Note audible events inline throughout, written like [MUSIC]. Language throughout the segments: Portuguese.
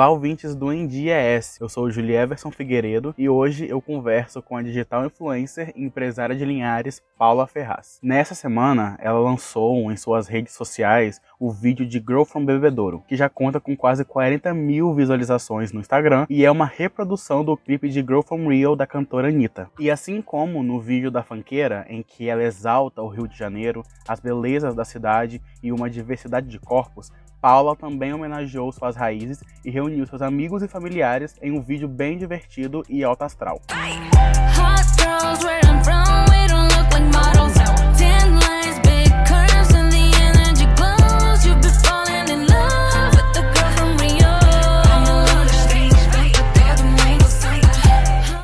Olá, ouvintes do NDES. Eu sou o Julie Everson Figueiredo e hoje eu converso com a digital influencer e empresária de Linhares, Paula Ferraz. Nessa semana, ela lançou em suas redes sociais o vídeo de Girl from Bebedouro, que já conta com quase 40 mil visualizações no Instagram e é uma reprodução do clipe de Girl from Rio da cantora Anitta. E assim como no vídeo da fanqueira, em que ela exalta o Rio de Janeiro, as belezas da cidade e uma diversidade de corpos, Paula também homenageou suas raízes e reuniu seus amigos e familiares em um vídeo bem divertido e alto astral.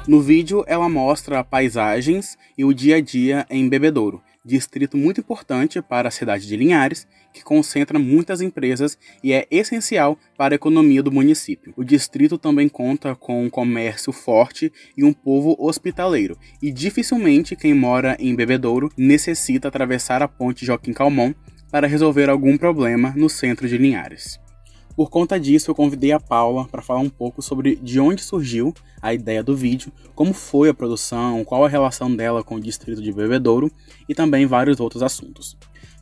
No vídeo, ela mostra paisagens e o dia a dia em Bebedouro, distrito muito importante para a cidade de Linhares, que concentra muitas empresas e é essencial para a economia do município. O distrito também conta com um comércio forte e um povo hospitaleiro, e dificilmente quem mora em Bebedouro necessita atravessar a ponte Joaquim Calmon para resolver algum problema no centro de Linhares. Por conta disso, eu convidei a Paula para falar um pouco sobre de onde surgiu a ideia do vídeo, como foi a produção, qual a relação dela com o distrito de Bebedouro e também vários outros assuntos.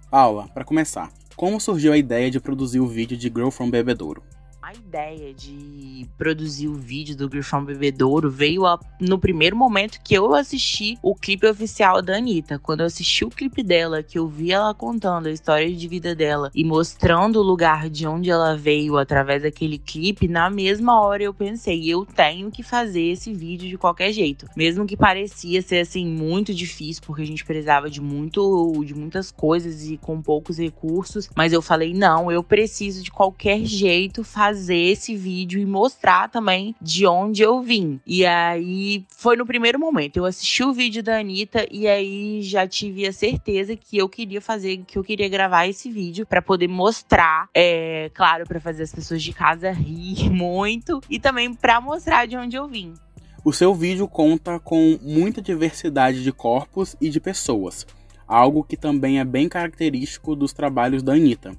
Paula, para começar, como surgiu a ideia de produzir o vídeo de Girl from Bebedouro? A ideia de produzir o vídeo do Grifão Bebedouro veio a, no primeiro momento que eu assisti o clipe oficial da Anitta. Quando eu assisti o clipe dela, que eu vi ela contando a história de vida dela e mostrando o lugar de onde ela veio através daquele clipe, na mesma hora eu pensei, eu tenho que fazer esse vídeo de qualquer jeito. Mesmo que parecia ser assim muito difícil, porque a gente precisava de muito de muitas coisas e com poucos recursos, mas eu falei, não, eu preciso de qualquer jeito fazer fazer esse vídeo e mostrar também de onde eu vim. E aí foi no primeiro momento. Eu assisti o vídeo da Anitta e aí já tive a certeza que eu queria fazer, que eu queria gravar esse vídeo para poder mostrar, é, claro, para fazer as pessoas de casa rir [LAUGHS] muito e também para mostrar de onde eu vim. O seu vídeo conta com muita diversidade de corpos e de pessoas, algo que também é bem característico dos trabalhos da Anitta.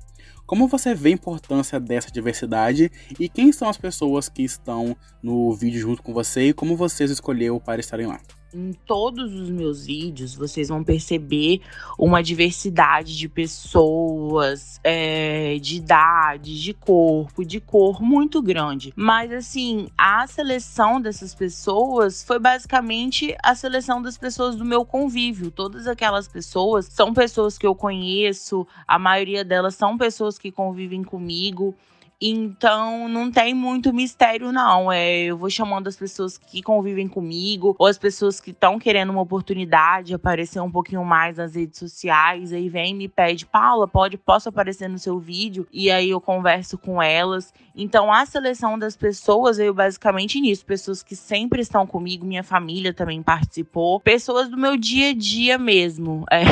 Como você vê a importância dessa diversidade e quem são as pessoas que estão no vídeo junto com você e como vocês escolheu para estarem lá? Em todos os meus vídeos vocês vão perceber uma diversidade de pessoas, é, de idade, de corpo, de cor muito grande. Mas assim, a seleção dessas pessoas foi basicamente a seleção das pessoas do meu convívio. Todas aquelas pessoas são pessoas que eu conheço, a maioria delas são pessoas que convivem comigo. Então não tem muito mistério, não. É, eu vou chamando as pessoas que convivem comigo, ou as pessoas que estão querendo uma oportunidade, aparecer um pouquinho mais nas redes sociais. Aí vem e me pede, Paula, pode, posso aparecer no seu vídeo? E aí eu converso com elas. Então a seleção das pessoas veio basicamente nisso. Pessoas que sempre estão comigo, minha família também participou. Pessoas do meu dia a dia mesmo. [LAUGHS] É,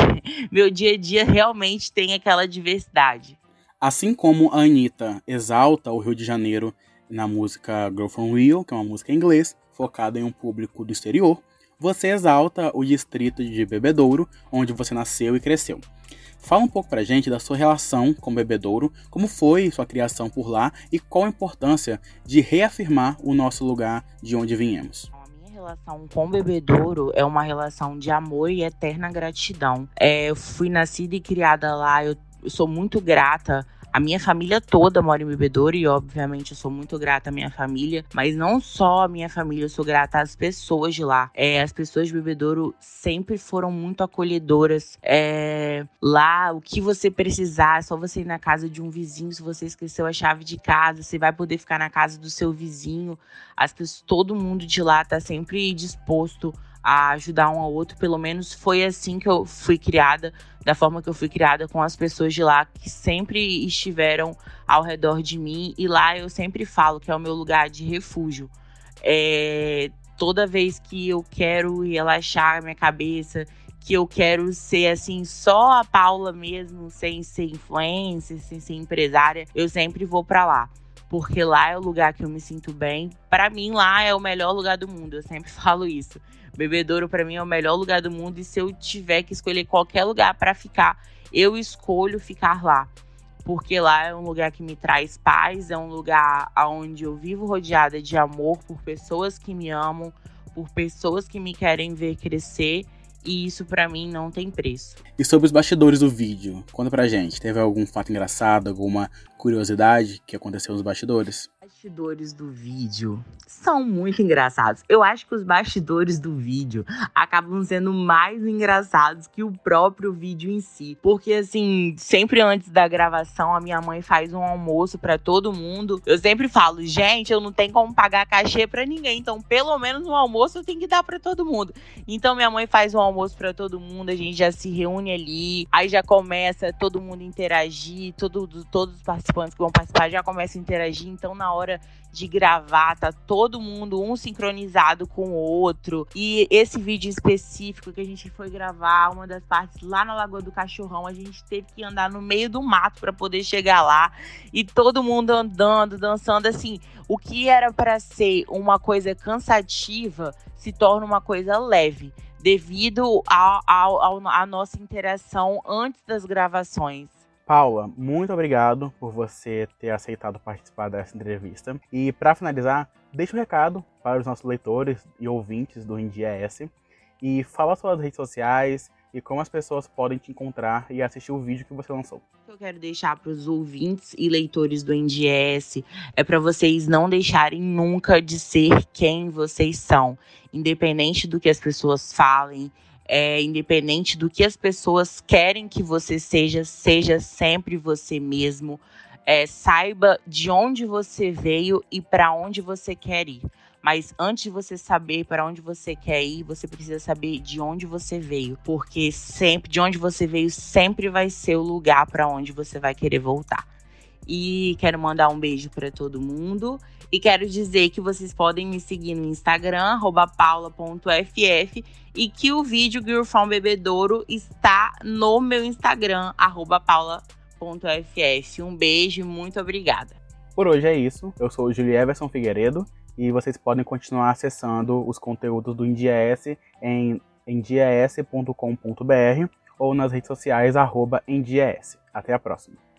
meu dia a dia realmente tem aquela diversidade. Assim como a Anitta exalta o Rio de Janeiro na música Girl From Rio, que é uma música em inglês, focada em um público do exterior, você exalta o distrito de Bebedouro, onde você nasceu e cresceu. Fala um pouco pra gente da sua relação com Bebedouro, como foi sua criação por lá e qual a importância de reafirmar o nosso lugar de onde viemos relação com bebedouro é uma relação de amor e eterna gratidão. É, eu fui nascida e criada lá, eu sou muito grata a minha família toda mora em Bebedouro e, obviamente, eu sou muito grata à minha família. Mas não só a minha família, eu sou grata às pessoas de lá. É, as pessoas de Bebedouro sempre foram muito acolhedoras. É, lá, o que você precisar, é só você ir na casa de um vizinho. Se você esqueceu a chave de casa, você vai poder ficar na casa do seu vizinho. As pessoas, todo mundo de lá tá sempre disposto a ajudar um ao outro. Pelo menos foi assim que eu fui criada, da forma que eu fui criada com as pessoas de lá que sempre estiveram ao redor de mim. E lá eu sempre falo que é o meu lugar de refúgio. É, toda vez que eu quero relaxar minha cabeça, que eu quero ser assim, só a Paula mesmo, sem ser influencer, sem ser empresária, eu sempre vou para lá porque lá é o lugar que eu me sinto bem. Para mim, lá é o melhor lugar do mundo. Eu sempre [LAUGHS] falo isso. Bebedouro para mim é o melhor lugar do mundo e se eu tiver que escolher qualquer lugar para ficar, eu escolho ficar lá. porque lá é um lugar que me traz paz, é um lugar onde eu vivo rodeada de amor por pessoas que me amam, por pessoas que me querem ver crescer. E isso para mim não tem preço. E sobre os bastidores do vídeo, conta pra gente. Teve algum fato engraçado, alguma curiosidade que aconteceu nos bastidores? Bastidores do vídeo são muito engraçados. Eu acho que os bastidores do vídeo acabam sendo mais engraçados que o próprio vídeo em si. Porque, assim, sempre antes da gravação, a minha mãe faz um almoço para todo mundo. Eu sempre falo, gente, eu não tenho como pagar cachê para ninguém. Então, pelo menos um almoço eu tenho que dar para todo mundo. Então, minha mãe faz um almoço para todo mundo, a gente já se reúne ali. Aí já começa todo mundo interagir, todo, todos os participantes que vão participar já começam a interagir. Então, na hora de gravar, tá todo mundo um sincronizado com o outro. E esse vídeo específico que a gente foi gravar, uma das partes lá na Lagoa do Cachorrão, a gente teve que andar no meio do mato para poder chegar lá e todo mundo andando, dançando assim. O que era para ser uma coisa cansativa se torna uma coisa leve devido à nossa interação antes das gravações. Paula, muito obrigado por você ter aceitado participar dessa entrevista. E para finalizar, deixa um recado para os nossos leitores e ouvintes do IndiaS e fala suas redes sociais e como as pessoas podem te encontrar e assistir o vídeo que você lançou. O que eu quero deixar para os ouvintes e leitores do NDS é para vocês não deixarem nunca de ser quem vocês são, independente do que as pessoas falem, é, independente do que as pessoas querem que você seja, seja sempre você mesmo. É, saiba de onde você veio e para onde você quer ir. Mas antes de você saber para onde você quer ir, você precisa saber de onde você veio, porque sempre de onde você veio sempre vai ser o lugar para onde você vai querer voltar. E quero mandar um beijo para todo mundo. E quero dizer que vocês podem me seguir no Instagram, paula.ff, e que o vídeo Girlfriend Bebedouro está no meu Instagram, paula.ff. Um beijo e muito obrigada. Por hoje é isso. Eu sou o Julie Everson Figueiredo e vocês podem continuar acessando os conteúdos do IndiaS em endias.com.br ou nas redes sociais arroba endias. Até a próxima.